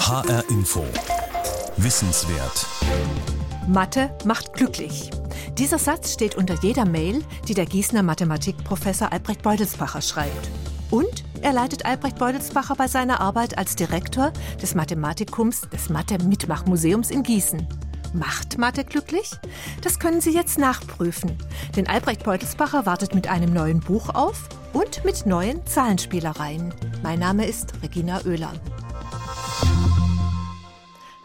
HR Info. Wissenswert. Mathe macht glücklich. Dieser Satz steht unter jeder Mail, die der Gießener Mathematikprofessor Albrecht Beutelsbacher schreibt. Und er leitet Albrecht Beutelsbacher bei seiner Arbeit als Direktor des Mathematikums des Mathe-Mitmachmuseums in Gießen. Macht Mathe glücklich? Das können Sie jetzt nachprüfen. Denn Albrecht Beutelsbacher wartet mit einem neuen Buch auf und mit neuen Zahlenspielereien. Mein Name ist Regina Oehler.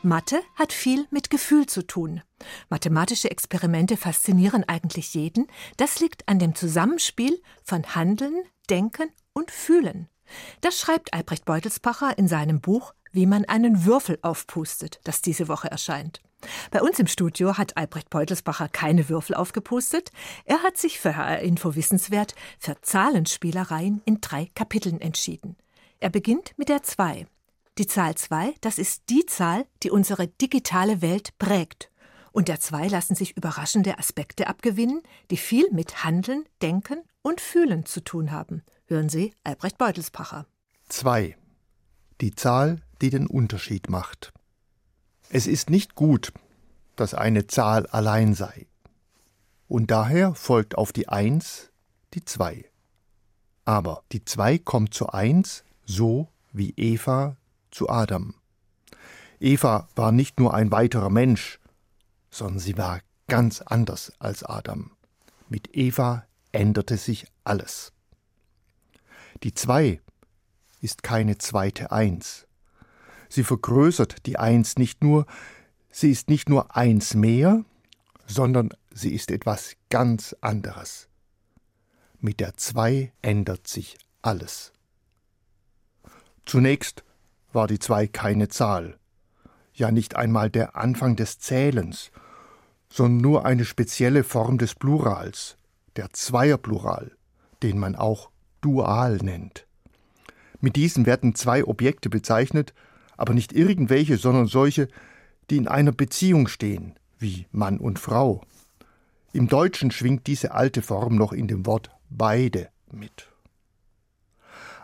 Mathe hat viel mit Gefühl zu tun. Mathematische Experimente faszinieren eigentlich jeden. Das liegt an dem Zusammenspiel von Handeln, Denken und Fühlen. Das schreibt Albrecht Beutelsbacher in seinem Buch Wie man einen Würfel aufpustet, das diese Woche erscheint. Bei uns im Studio hat Albrecht Beutelsbacher keine Würfel aufgepustet. Er hat sich für HR Info Wissenswert für Zahlenspielereien in drei Kapiteln entschieden. Er beginnt mit der 2. Die Zahl 2, das ist die Zahl, die unsere digitale Welt prägt. Und der 2 lassen sich überraschende Aspekte abgewinnen, die viel mit Handeln, Denken und Fühlen zu tun haben. Hören Sie Albrecht Beutelspacher. 2. Die Zahl, die den Unterschied macht. Es ist nicht gut, dass eine Zahl allein sei. Und daher folgt auf die 1 die 2. Aber die 2 kommt zur 1 so wie Eva zu Adam. Eva war nicht nur ein weiterer Mensch, sondern sie war ganz anders als Adam. Mit Eva änderte sich alles. Die 2 ist keine zweite Eins. Sie vergrößert die Eins nicht nur, sie ist nicht nur eins mehr, sondern sie ist etwas ganz anderes. Mit der 2 ändert sich alles. Zunächst war die 2 keine Zahl, ja nicht einmal der Anfang des Zählens, sondern nur eine spezielle Form des Plurals, der Zweierplural, den man auch Dual nennt. Mit diesem werden zwei Objekte bezeichnet, aber nicht irgendwelche, sondern solche, die in einer Beziehung stehen, wie Mann und Frau. Im Deutschen schwingt diese alte Form noch in dem Wort beide mit.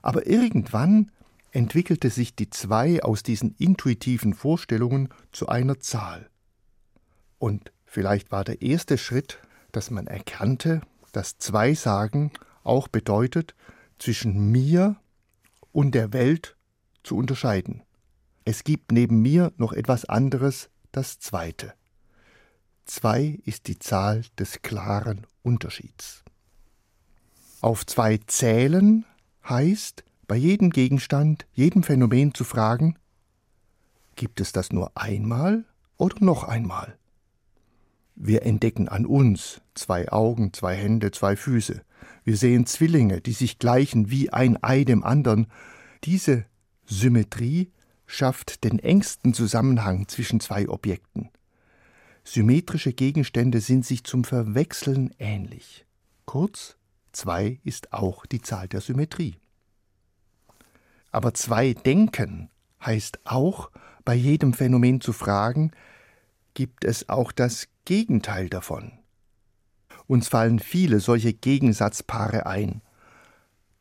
Aber irgendwann entwickelte sich die zwei aus diesen intuitiven Vorstellungen zu einer Zahl. Und vielleicht war der erste Schritt, dass man erkannte, dass Zweisagen auch bedeutet, zwischen mir und der Welt zu unterscheiden. Es gibt neben mir noch etwas anderes, das Zweite. Zwei ist die Zahl des klaren Unterschieds. Auf zwei zählen heißt, bei jedem Gegenstand, jedem Phänomen zu fragen, gibt es das nur einmal oder noch einmal? Wir entdecken an uns zwei Augen, zwei Hände, zwei Füße. Wir sehen Zwillinge, die sich gleichen wie ein Ei dem anderen. Diese Symmetrie schafft den engsten Zusammenhang zwischen zwei Objekten. Symmetrische Gegenstände sind sich zum Verwechseln ähnlich. Kurz, zwei ist auch die Zahl der Symmetrie. Aber zwei Denken heißt auch, bei jedem Phänomen zu fragen, gibt es auch das Gegenteil davon? Uns fallen viele solche Gegensatzpaare ein.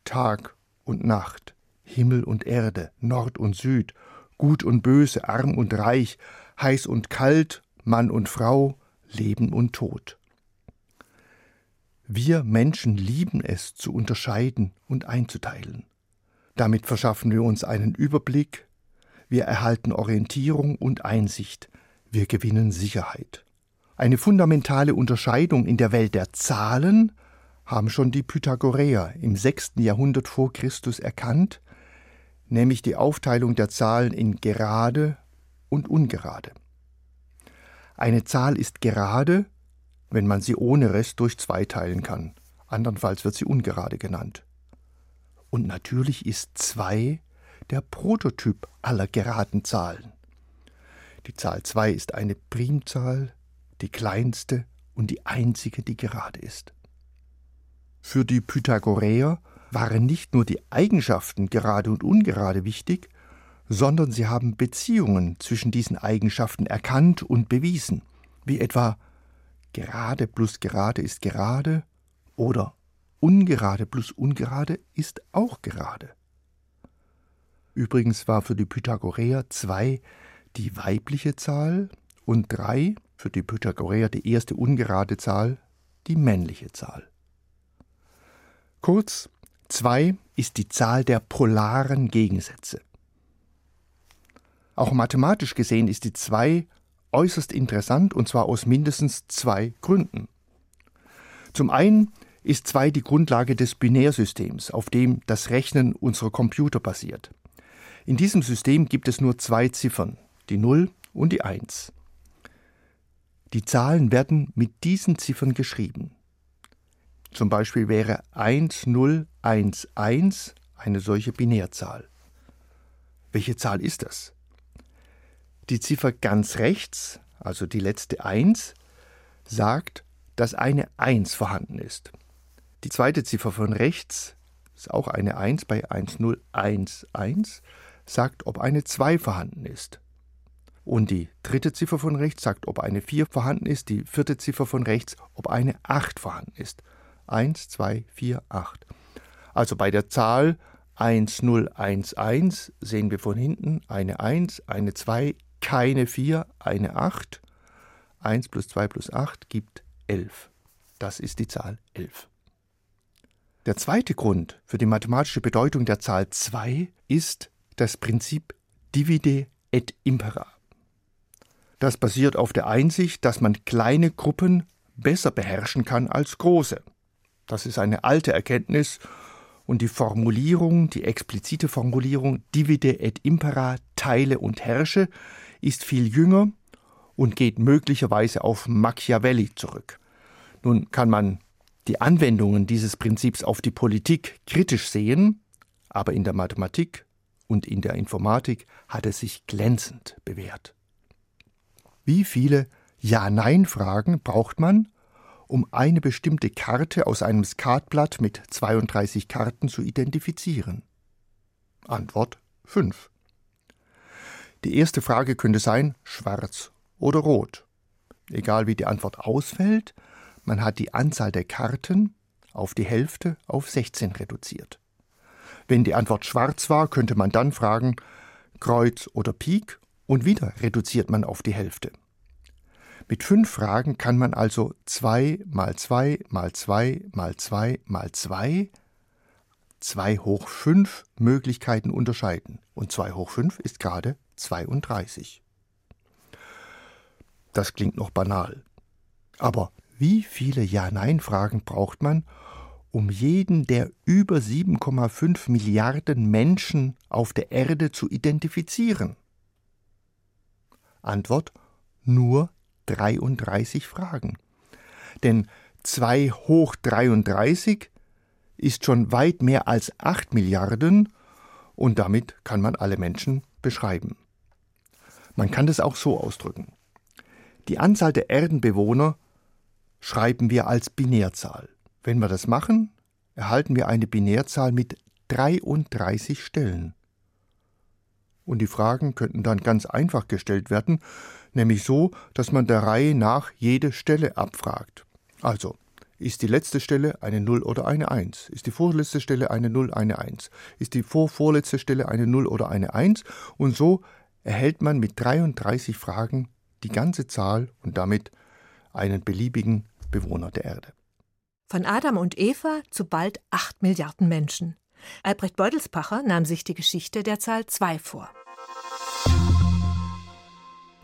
Tag und Nacht, Himmel und Erde, Nord und Süd, Gut und Böse, arm und reich, heiß und kalt, Mann und Frau, Leben und Tod. Wir Menschen lieben es zu unterscheiden und einzuteilen. Damit verschaffen wir uns einen Überblick, wir erhalten Orientierung und Einsicht, wir gewinnen Sicherheit. Eine fundamentale Unterscheidung in der Welt der Zahlen haben schon die Pythagoreer im 6. Jahrhundert vor Christus erkannt, nämlich die Aufteilung der Zahlen in gerade und ungerade. Eine Zahl ist gerade, wenn man sie ohne Rest durch zwei teilen kann, andernfalls wird sie ungerade genannt. Und natürlich ist 2 der Prototyp aller geraden Zahlen. Die Zahl 2 ist eine Primzahl, die kleinste und die einzige, die gerade ist. Für die Pythagoreer waren nicht nur die Eigenschaften gerade und ungerade wichtig, sondern sie haben Beziehungen zwischen diesen Eigenschaften erkannt und bewiesen, wie etwa gerade plus gerade ist gerade oder Ungerade plus ungerade ist auch gerade. Übrigens war für die Pythagoreer 2 die weibliche Zahl und 3 für die Pythagoreer die erste ungerade Zahl, die männliche Zahl. Kurz, 2 ist die Zahl der polaren Gegensätze. Auch mathematisch gesehen ist die 2 äußerst interessant und zwar aus mindestens zwei Gründen. Zum einen ist 2 die Grundlage des Binärsystems, auf dem das Rechnen unserer Computer basiert. In diesem System gibt es nur zwei Ziffern, die 0 und die 1. Die Zahlen werden mit diesen Ziffern geschrieben. Zum Beispiel wäre 1011 eine solche Binärzahl. Welche Zahl ist das? Die Ziffer ganz rechts, also die letzte 1, sagt, dass eine 1 vorhanden ist. Die zweite Ziffer von rechts ist auch eine 1 bei 1011, sagt, ob eine 2 vorhanden ist. Und die dritte Ziffer von rechts sagt, ob eine 4 vorhanden ist, die vierte Ziffer von rechts, ob eine 8 vorhanden ist. 1, 2, 4, 8. Also bei der Zahl 1011 sehen wir von hinten eine 1, eine 2, keine 4, eine 8. 1 plus 2 plus 8 gibt 11. Das ist die Zahl 11. Der zweite Grund für die mathematische Bedeutung der Zahl 2 ist das Prinzip Divide et Impera. Das basiert auf der Einsicht, dass man kleine Gruppen besser beherrschen kann als große. Das ist eine alte Erkenntnis und die Formulierung, die explizite Formulierung Divide et Impera, teile und herrsche, ist viel jünger und geht möglicherweise auf Machiavelli zurück. Nun kann man die Anwendungen dieses Prinzips auf die Politik kritisch sehen, aber in der Mathematik und in der Informatik hat es sich glänzend bewährt. Wie viele Ja-Nein-Fragen braucht man, um eine bestimmte Karte aus einem Skatblatt mit 32 Karten zu identifizieren? Antwort 5. Die erste Frage könnte sein schwarz oder rot. Egal wie die Antwort ausfällt, man hat die Anzahl der Karten auf die Hälfte auf 16 reduziert. Wenn die Antwort schwarz war, könnte man dann fragen Kreuz oder Pik und wieder reduziert man auf die Hälfte. Mit fünf Fragen kann man also 2 mal 2 mal 2 mal 2 mal 2 2 hoch 5 Möglichkeiten unterscheiden. Und 2 hoch 5 ist gerade 32. Das klingt noch banal. Aber wie viele Ja-Nein-Fragen braucht man, um jeden der über 7,5 Milliarden Menschen auf der Erde zu identifizieren? Antwort nur 33 Fragen. Denn 2 hoch 33 ist schon weit mehr als 8 Milliarden und damit kann man alle Menschen beschreiben. Man kann das auch so ausdrücken. Die Anzahl der Erdenbewohner schreiben wir als Binärzahl. Wenn wir das machen, erhalten wir eine Binärzahl mit 33 Stellen. Und die Fragen könnten dann ganz einfach gestellt werden, nämlich so, dass man der Reihe nach jede Stelle abfragt. Also, ist die letzte Stelle eine 0 oder eine 1? Ist die vorletzte Stelle eine 0, eine 1? Ist die vorvorletzte Stelle eine 0 oder eine 1? Und so erhält man mit 33 Fragen die ganze Zahl und damit einen beliebigen Bewohner der Erde. Von Adam und Eva zu bald 8 Milliarden Menschen. Albrecht Beutelspacher nahm sich die Geschichte der Zahl 2 vor.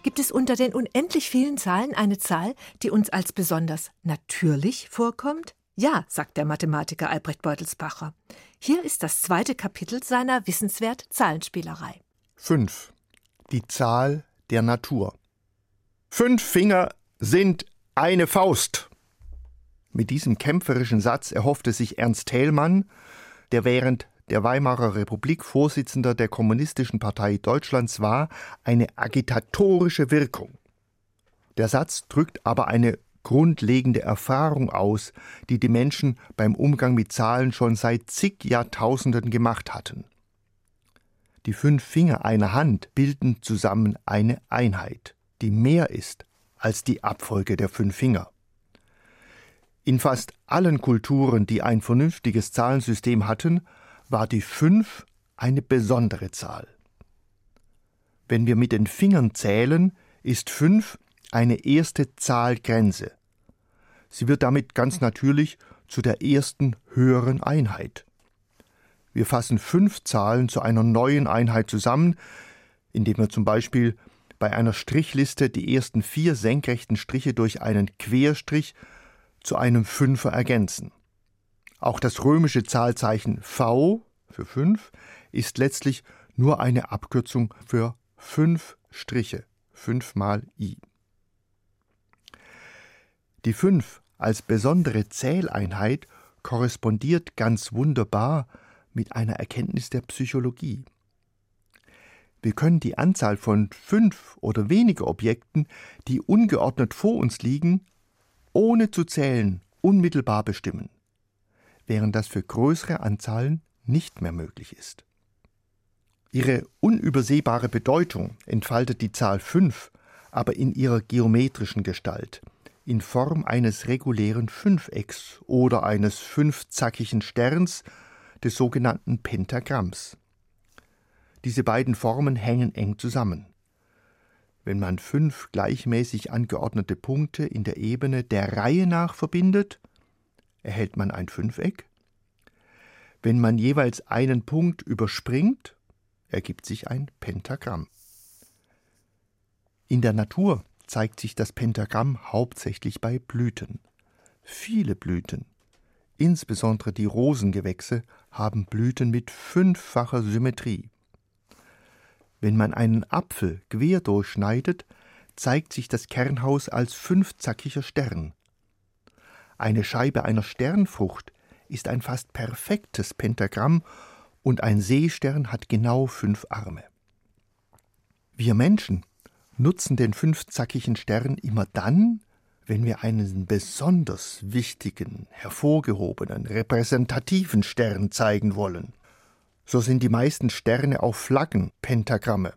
Gibt es unter den unendlich vielen Zahlen eine Zahl, die uns als besonders natürlich vorkommt? Ja, sagt der Mathematiker Albrecht Beutelsbacher. Hier ist das zweite Kapitel seiner wissenswert Zahlenspielerei. 5. Die Zahl der Natur. Fünf Finger sind eine Faust. Mit diesem kämpferischen Satz erhoffte sich Ernst Thälmann, der während der Weimarer Republik Vorsitzender der Kommunistischen Partei Deutschlands war, eine agitatorische Wirkung. Der Satz drückt aber eine grundlegende Erfahrung aus, die die Menschen beim Umgang mit Zahlen schon seit zig Jahrtausenden gemacht hatten. Die fünf Finger einer Hand bilden zusammen eine Einheit, die mehr ist als die Abfolge der fünf Finger. In fast allen Kulturen, die ein vernünftiges Zahlensystem hatten, war die 5 eine besondere Zahl. Wenn wir mit den Fingern zählen, ist fünf eine erste Zahlgrenze. Sie wird damit ganz natürlich zu der ersten höheren Einheit. Wir fassen fünf Zahlen zu einer neuen Einheit zusammen, indem wir zum Beispiel bei einer Strichliste die ersten vier senkrechten Striche durch einen Querstrich zu einem Fünfer ergänzen. Auch das römische Zahlzeichen V für fünf ist letztlich nur eine Abkürzung für fünf Striche, fünf mal I. Die fünf als besondere Zähleinheit korrespondiert ganz wunderbar mit einer Erkenntnis der Psychologie. Wir können die Anzahl von fünf oder weniger Objekten, die ungeordnet vor uns liegen, ohne zu zählen, unmittelbar bestimmen, während das für größere Anzahlen nicht mehr möglich ist. Ihre unübersehbare Bedeutung entfaltet die Zahl 5 aber in ihrer geometrischen Gestalt, in Form eines regulären Fünfecks oder eines fünfzackigen Sterns, des sogenannten Pentagramms. Diese beiden Formen hängen eng zusammen. Wenn man fünf gleichmäßig angeordnete Punkte in der Ebene der Reihe nach verbindet, erhält man ein Fünfeck. Wenn man jeweils einen Punkt überspringt, ergibt sich ein Pentagramm. In der Natur zeigt sich das Pentagramm hauptsächlich bei Blüten. Viele Blüten, insbesondere die Rosengewächse, haben Blüten mit fünffacher Symmetrie. Wenn man einen Apfel quer durchschneidet, zeigt sich das Kernhaus als fünfzackiger Stern. Eine Scheibe einer Sternfrucht ist ein fast perfektes Pentagramm und ein Seestern hat genau fünf Arme. Wir Menschen nutzen den fünfzackigen Stern immer dann, wenn wir einen besonders wichtigen, hervorgehobenen, repräsentativen Stern zeigen wollen. So sind die meisten Sterne auch Flaggen, Pentagramme.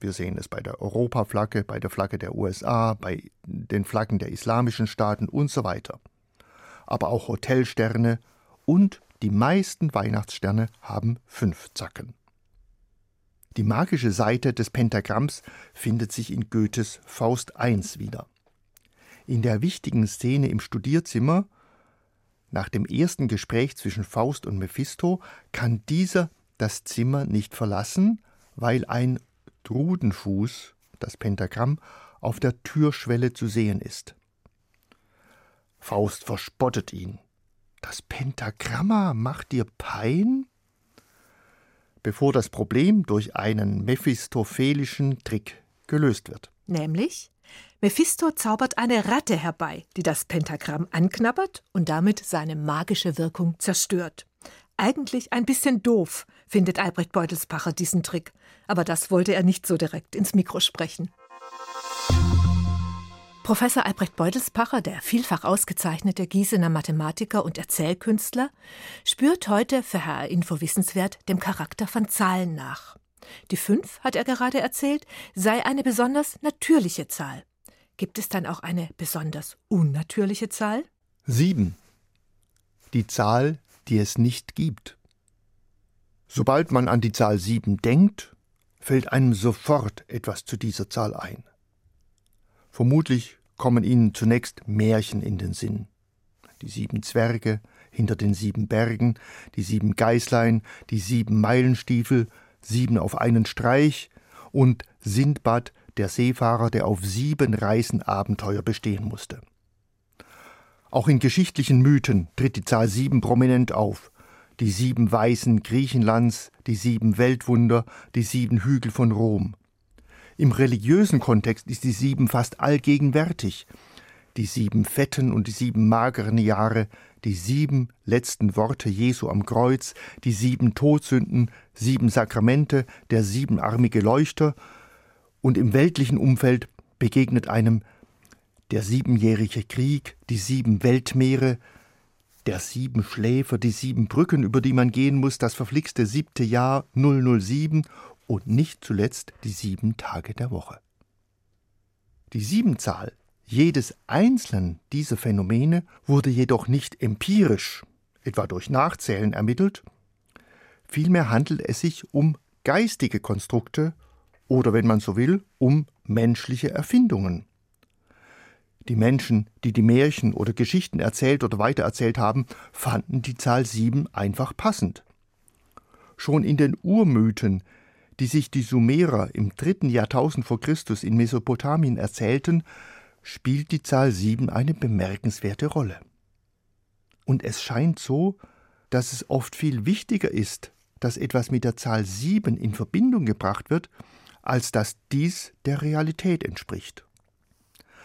Wir sehen es bei der Europaflagge, bei der Flagge der USA, bei den Flaggen der islamischen Staaten und so weiter. Aber auch Hotelsterne und die meisten Weihnachtssterne haben fünf Zacken. Die magische Seite des Pentagramms findet sich in Goethes Faust I wieder. In der wichtigen Szene im Studierzimmer nach dem ersten Gespräch zwischen Faust und Mephisto kann dieser das Zimmer nicht verlassen, weil ein Drudenfuß, das Pentagramm, auf der Türschwelle zu sehen ist. Faust verspottet ihn. Das Pentagramma macht dir Pein? Bevor das Problem durch einen mephistophelischen Trick gelöst wird. Nämlich? Mephisto zaubert eine Ratte herbei, die das Pentagramm anknabbert und damit seine magische Wirkung zerstört. Eigentlich ein bisschen doof, findet Albrecht Beutelspacher diesen Trick, aber das wollte er nicht so direkt ins Mikro sprechen. Professor Albrecht Beutelspacher, der vielfach ausgezeichnete Gießener Mathematiker und Erzählkünstler, spürt heute für HR Info Wissenswert dem Charakter von Zahlen nach. Die fünf, hat er gerade erzählt, sei eine besonders natürliche Zahl. Gibt es dann auch eine besonders unnatürliche Zahl? Sieben. Die Zahl, die es nicht gibt. Sobald man an die Zahl sieben denkt, fällt einem sofort etwas zu dieser Zahl ein. Vermutlich kommen Ihnen zunächst Märchen in den Sinn. Die sieben Zwerge hinter den sieben Bergen, die sieben Geißlein, die sieben Meilenstiefel, sieben auf einen Streich und Sindbad, der Seefahrer, der auf sieben Reisen Abenteuer bestehen musste. Auch in geschichtlichen Mythen tritt die Zahl sieben prominent auf. Die sieben Weisen Griechenlands, die sieben Weltwunder, die sieben Hügel von Rom. Im religiösen Kontext ist die sieben fast allgegenwärtig. Die sieben fetten und die sieben mageren Jahre, die sieben letzten Worte Jesu am Kreuz, die sieben Todsünden, sieben Sakramente, der siebenarmige Leuchter, und im weltlichen Umfeld begegnet einem der siebenjährige Krieg, die sieben Weltmeere, der sieben Schläfer, die sieben Brücken, über die man gehen muss, das verflixte siebte Jahr 007 und nicht zuletzt die sieben Tage der Woche. Die Siebenzahl jedes einzelnen dieser Phänomene wurde jedoch nicht empirisch, etwa durch Nachzählen ermittelt. Vielmehr handelt es sich um geistige Konstrukte oder, wenn man so will, um menschliche Erfindungen. Die Menschen, die die Märchen oder Geschichten erzählt oder weitererzählt haben, fanden die Zahl sieben einfach passend. Schon in den Urmythen, die sich die Sumerer im dritten Jahrtausend vor Christus in Mesopotamien erzählten, spielt die Zahl sieben eine bemerkenswerte Rolle. Und es scheint so, dass es oft viel wichtiger ist, dass etwas mit der Zahl sieben in Verbindung gebracht wird, als dass dies der Realität entspricht.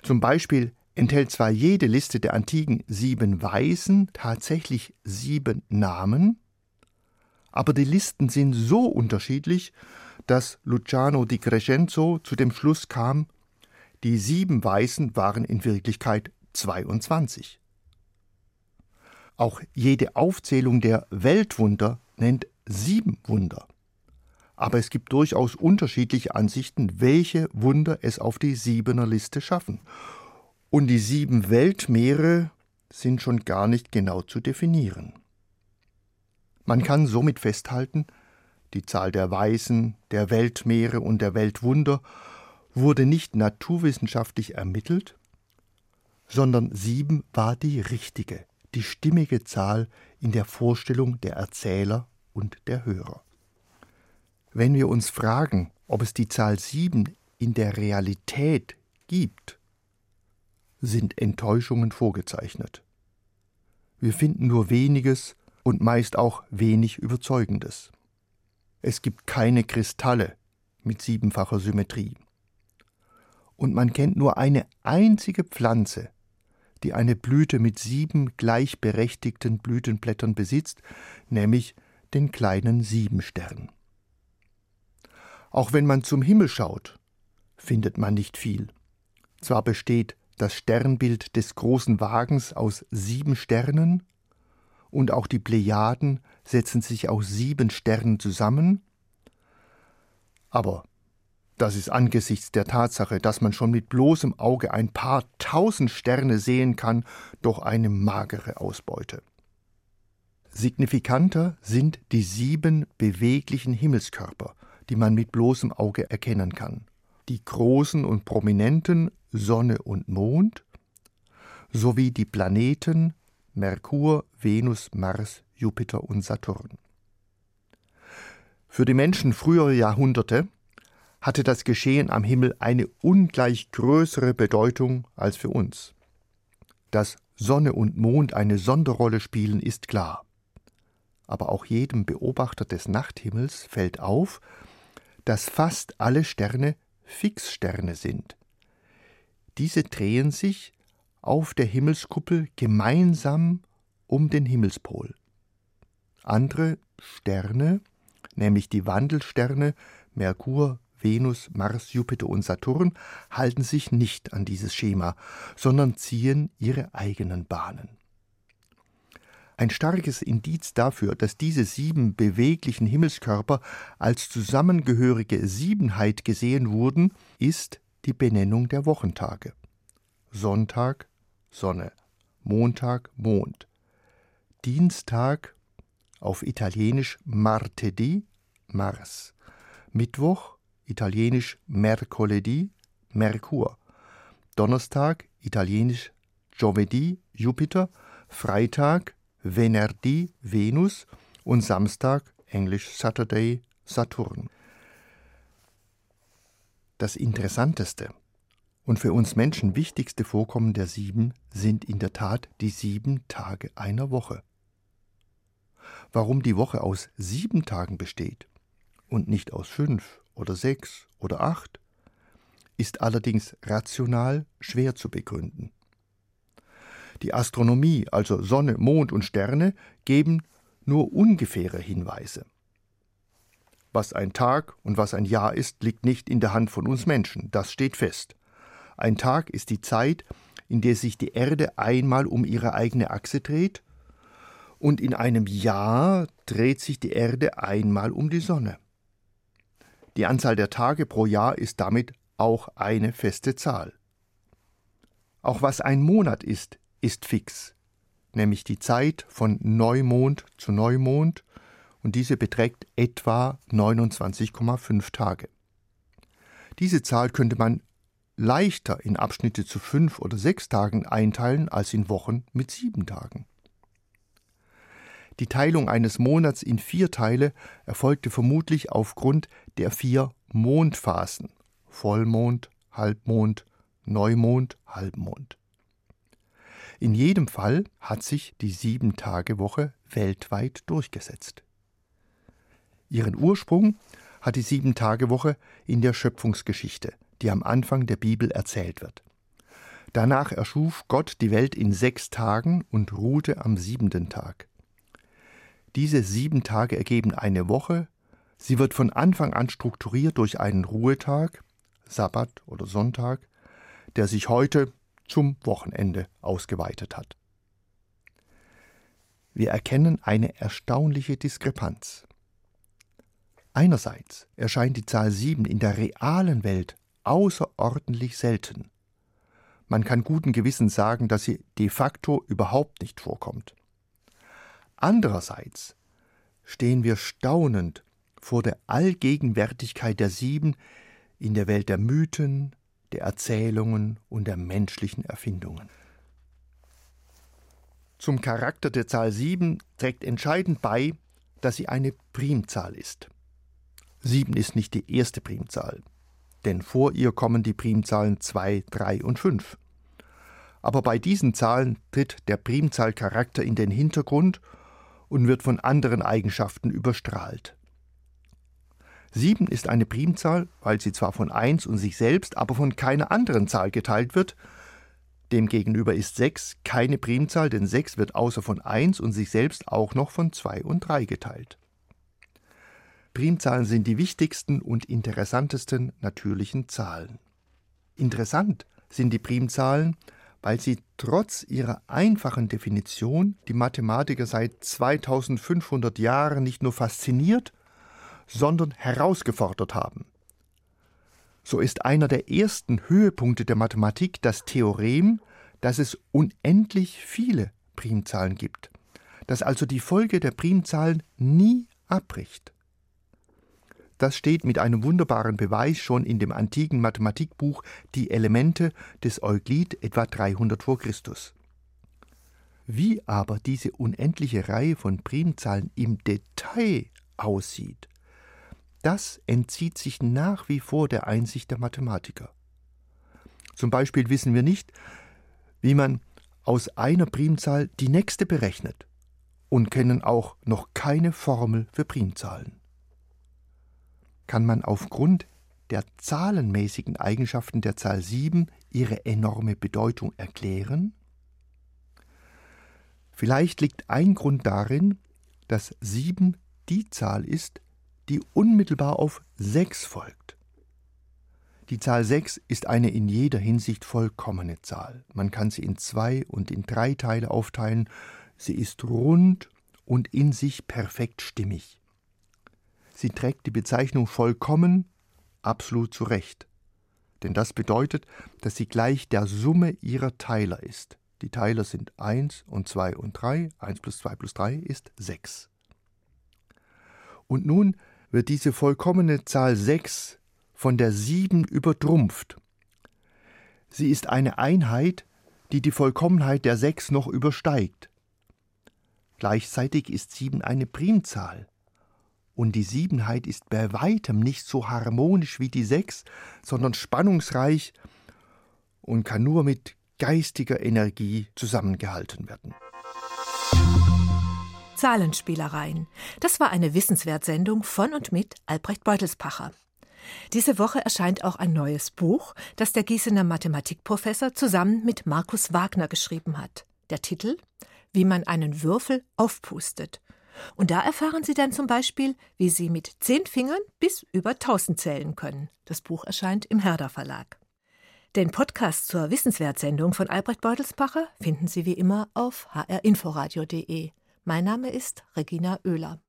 Zum Beispiel enthält zwar jede Liste der antiken sieben Weisen tatsächlich sieben Namen, aber die Listen sind so unterschiedlich, dass Luciano di Crescenzo zu dem Schluss kam, die sieben Weisen waren in Wirklichkeit 22. Auch jede Aufzählung der Weltwunder nennt sieben Wunder. Aber es gibt durchaus unterschiedliche Ansichten, welche Wunder es auf die Siebener Liste schaffen. Und die sieben Weltmeere sind schon gar nicht genau zu definieren. Man kann somit festhalten, die Zahl der Weisen, der Weltmeere und der Weltwunder wurde nicht naturwissenschaftlich ermittelt, sondern sieben war die richtige, die stimmige Zahl in der Vorstellung der Erzähler und der Hörer. Wenn wir uns fragen, ob es die Zahl sieben in der Realität gibt, sind Enttäuschungen vorgezeichnet. Wir finden nur weniges und meist auch wenig Überzeugendes. Es gibt keine Kristalle mit siebenfacher Symmetrie. Und man kennt nur eine einzige Pflanze, die eine Blüte mit sieben gleichberechtigten Blütenblättern besitzt, nämlich den kleinen Siebenstern. Auch wenn man zum Himmel schaut, findet man nicht viel. Zwar besteht das Sternbild des großen Wagens aus sieben Sternen, und auch die Plejaden setzen sich aus sieben Sternen zusammen, aber das ist angesichts der Tatsache, dass man schon mit bloßem Auge ein paar tausend Sterne sehen kann, doch eine magere Ausbeute. Signifikanter sind die sieben beweglichen Himmelskörper, die man mit bloßem Auge erkennen kann. Die großen und prominenten Sonne und Mond sowie die Planeten Merkur, Venus, Mars, Jupiter und Saturn. Für die Menschen früherer Jahrhunderte hatte das Geschehen am Himmel eine ungleich größere Bedeutung als für uns. Dass Sonne und Mond eine Sonderrolle spielen, ist klar. Aber auch jedem Beobachter des Nachthimmels fällt auf, dass fast alle Sterne Fixsterne sind. Diese drehen sich auf der Himmelskuppel gemeinsam um den Himmelspol. Andere Sterne, nämlich die Wandelsterne Merkur, Venus, Mars, Jupiter und Saturn halten sich nicht an dieses Schema, sondern ziehen ihre eigenen Bahnen. Ein starkes Indiz dafür, dass diese sieben beweglichen Himmelskörper als zusammengehörige Siebenheit gesehen wurden, ist die Benennung der Wochentage. Sonntag Sonne, Montag Mond, Dienstag auf Italienisch Martedì Mars, Mittwoch italienisch Mercoledì, Merkur, Donnerstag, italienisch Giovedì, Jupiter, Freitag, Venerdì, Venus und Samstag, englisch Saturday, Saturn. Das Interessanteste und für uns Menschen wichtigste Vorkommen der sieben sind in der Tat die sieben Tage einer Woche. Warum die Woche aus sieben Tagen besteht und nicht aus fünf oder sechs oder acht, ist allerdings rational schwer zu begründen. Die Astronomie, also Sonne, Mond und Sterne, geben nur ungefähre Hinweise. Was ein Tag und was ein Jahr ist, liegt nicht in der Hand von uns Menschen, das steht fest. Ein Tag ist die Zeit, in der sich die Erde einmal um ihre eigene Achse dreht, und in einem Jahr dreht sich die Erde einmal um die Sonne. Die Anzahl der Tage pro Jahr ist damit auch eine feste Zahl. Auch was ein Monat ist, ist fix, nämlich die Zeit von Neumond zu Neumond und diese beträgt etwa 29,5 Tage. Diese Zahl könnte man leichter in Abschnitte zu fünf oder sechs Tagen einteilen als in Wochen mit sieben Tagen. Die Teilung eines Monats in vier Teile erfolgte vermutlich aufgrund der vier Mondphasen Vollmond, Halbmond, Neumond, Halbmond. In jedem Fall hat sich die Sieben-Tage-Woche weltweit durchgesetzt. Ihren Ursprung hat die Sieben-Tage-Woche in der Schöpfungsgeschichte, die am Anfang der Bibel erzählt wird. Danach erschuf Gott die Welt in sechs Tagen und ruhte am siebenten Tag. Diese sieben Tage ergeben eine Woche, sie wird von Anfang an strukturiert durch einen Ruhetag, Sabbat oder Sonntag, der sich heute zum Wochenende ausgeweitet hat. Wir erkennen eine erstaunliche Diskrepanz. Einerseits erscheint die Zahl 7 in der realen Welt außerordentlich selten. Man kann guten Gewissens sagen, dass sie de facto überhaupt nicht vorkommt. Andererseits stehen wir staunend vor der Allgegenwärtigkeit der Sieben in der Welt der Mythen, der Erzählungen und der menschlichen Erfindungen. Zum Charakter der Zahl 7 trägt entscheidend bei, dass sie eine Primzahl ist. 7 ist nicht die erste Primzahl, denn vor ihr kommen die Primzahlen 2, 3 und 5. Aber bei diesen Zahlen tritt der Primzahlcharakter in den Hintergrund und wird von anderen Eigenschaften überstrahlt. 7 ist eine Primzahl, weil sie zwar von 1 und sich selbst, aber von keiner anderen Zahl geteilt wird. Demgegenüber ist 6 keine Primzahl, denn 6 wird außer von 1 und sich selbst auch noch von 2 und 3 geteilt. Primzahlen sind die wichtigsten und interessantesten natürlichen Zahlen. Interessant sind die Primzahlen, weil sie trotz ihrer einfachen Definition die Mathematiker seit 2500 Jahren nicht nur fasziniert, sondern herausgefordert haben. So ist einer der ersten Höhepunkte der Mathematik das Theorem, dass es unendlich viele Primzahlen gibt, dass also die Folge der Primzahlen nie abbricht. Das steht mit einem wunderbaren Beweis schon in dem antiken Mathematikbuch Die Elemente des Euklid etwa 300 vor Christus. Wie aber diese unendliche Reihe von Primzahlen im Detail aussieht, das entzieht sich nach wie vor der Einsicht der Mathematiker. Zum Beispiel wissen wir nicht, wie man aus einer Primzahl die nächste berechnet und kennen auch noch keine Formel für Primzahlen. Kann man aufgrund der zahlenmäßigen Eigenschaften der Zahl 7 ihre enorme Bedeutung erklären? Vielleicht liegt ein Grund darin, dass 7 die Zahl ist, die unmittelbar auf 6 folgt. Die Zahl 6 ist eine in jeder Hinsicht vollkommene Zahl. Man kann sie in zwei und in drei Teile aufteilen. Sie ist rund und in sich perfekt stimmig. Sie trägt die Bezeichnung vollkommen absolut zurecht. Denn das bedeutet, dass sie gleich der Summe ihrer Teiler ist. Die Teiler sind 1 und 2 und 3. 1 plus 2 plus 3 ist 6. Und nun wird diese vollkommene Zahl 6 von der 7 übertrumpft. Sie ist eine Einheit, die die Vollkommenheit der 6 noch übersteigt. Gleichzeitig ist 7 eine Primzahl. Und die Siebenheit ist bei weitem nicht so harmonisch wie die 6, sondern spannungsreich und kann nur mit geistiger Energie zusammengehalten werden. Zahlenspielereien. Das war eine Wissenswertsendung von und mit Albrecht Beutelspacher. Diese Woche erscheint auch ein neues Buch, das der Gießener Mathematikprofessor zusammen mit Markus Wagner geschrieben hat. Der Titel Wie man einen Würfel aufpustet. Und da erfahren Sie dann zum Beispiel, wie Sie mit zehn Fingern bis über tausend zählen können. Das Buch erscheint im Herder Verlag. Den Podcast zur Wissenswertsendung von Albrecht Beutelspacher finden Sie wie immer auf hrinforadio.de. Mein Name ist Regina Oehler.